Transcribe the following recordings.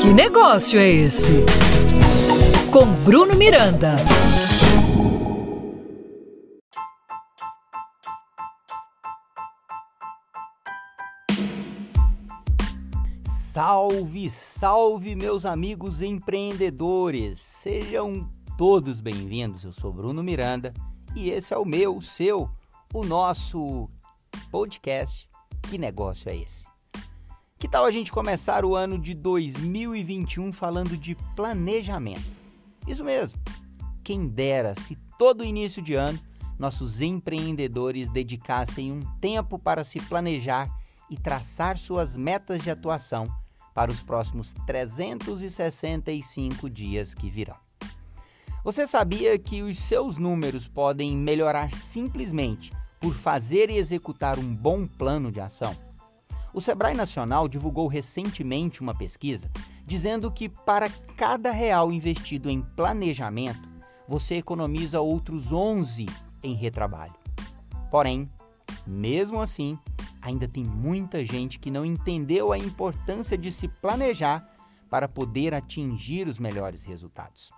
Que negócio é esse? Com Bruno Miranda. Salve, salve, meus amigos empreendedores! Sejam todos bem-vindos. Eu sou Bruno Miranda e esse é o meu, o seu, o nosso podcast. Que negócio é esse? Que tal a gente começar o ano de 2021 falando de planejamento? Isso mesmo. Quem dera se todo início de ano nossos empreendedores dedicassem um tempo para se planejar e traçar suas metas de atuação para os próximos 365 dias que virão. Você sabia que os seus números podem melhorar simplesmente por fazer e executar um bom plano de ação? O Sebrae Nacional divulgou recentemente uma pesquisa dizendo que para cada real investido em planejamento, você economiza outros 11 em retrabalho. Porém, mesmo assim, ainda tem muita gente que não entendeu a importância de se planejar para poder atingir os melhores resultados.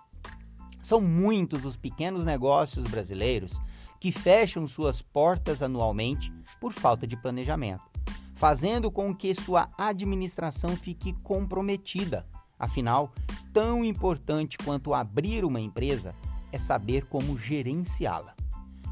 São muitos os pequenos negócios brasileiros que fecham suas portas anualmente por falta de planejamento, fazendo com que sua administração fique comprometida. Afinal, tão importante quanto abrir uma empresa é saber como gerenciá-la.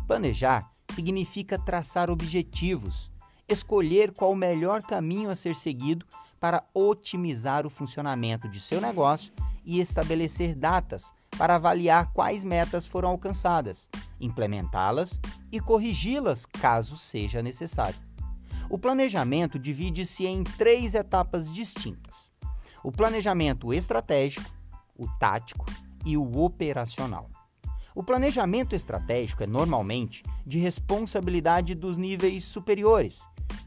Planejar significa traçar objetivos, escolher qual o melhor caminho a ser seguido para otimizar o funcionamento de seu negócio e estabelecer datas para avaliar quais metas foram alcançadas, implementá-las e corrigi-las caso seja necessário. O planejamento divide-se em três etapas distintas: o planejamento estratégico, o tático e o operacional. O planejamento estratégico é normalmente de responsabilidade dos níveis superiores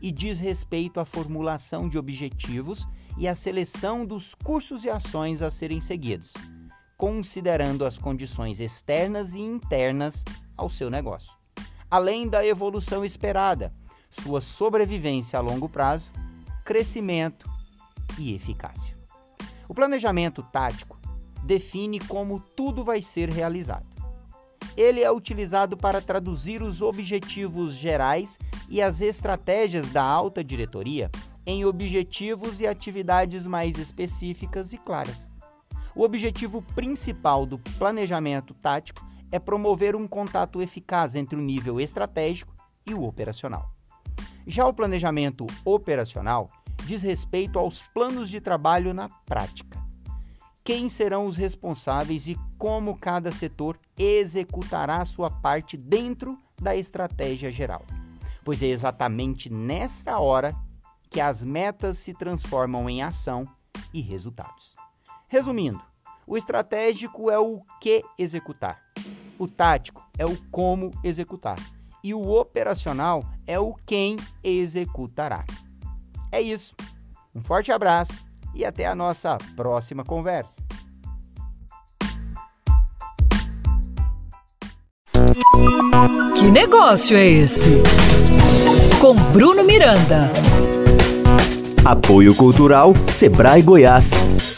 e diz respeito à formulação de objetivos e à seleção dos cursos e ações a serem seguidos, considerando as condições externas e internas ao seu negócio, além da evolução esperada, sua sobrevivência a longo prazo, crescimento e eficácia. O planejamento tático define como tudo vai ser realizado ele é utilizado para traduzir os objetivos gerais e as estratégias da alta diretoria em objetivos e atividades mais específicas e claras. O objetivo principal do planejamento tático é promover um contato eficaz entre o nível estratégico e o operacional. Já o planejamento operacional diz respeito aos planos de trabalho na prática quem serão os responsáveis e como cada setor executará sua parte dentro da estratégia geral. Pois é exatamente nesta hora que as metas se transformam em ação e resultados. Resumindo, o estratégico é o que executar, o tático é o como executar e o operacional é o quem executará. É isso. Um forte abraço e até a nossa próxima conversa. Que negócio é esse? Com Bruno Miranda. Apoio Cultural Sebrae Goiás.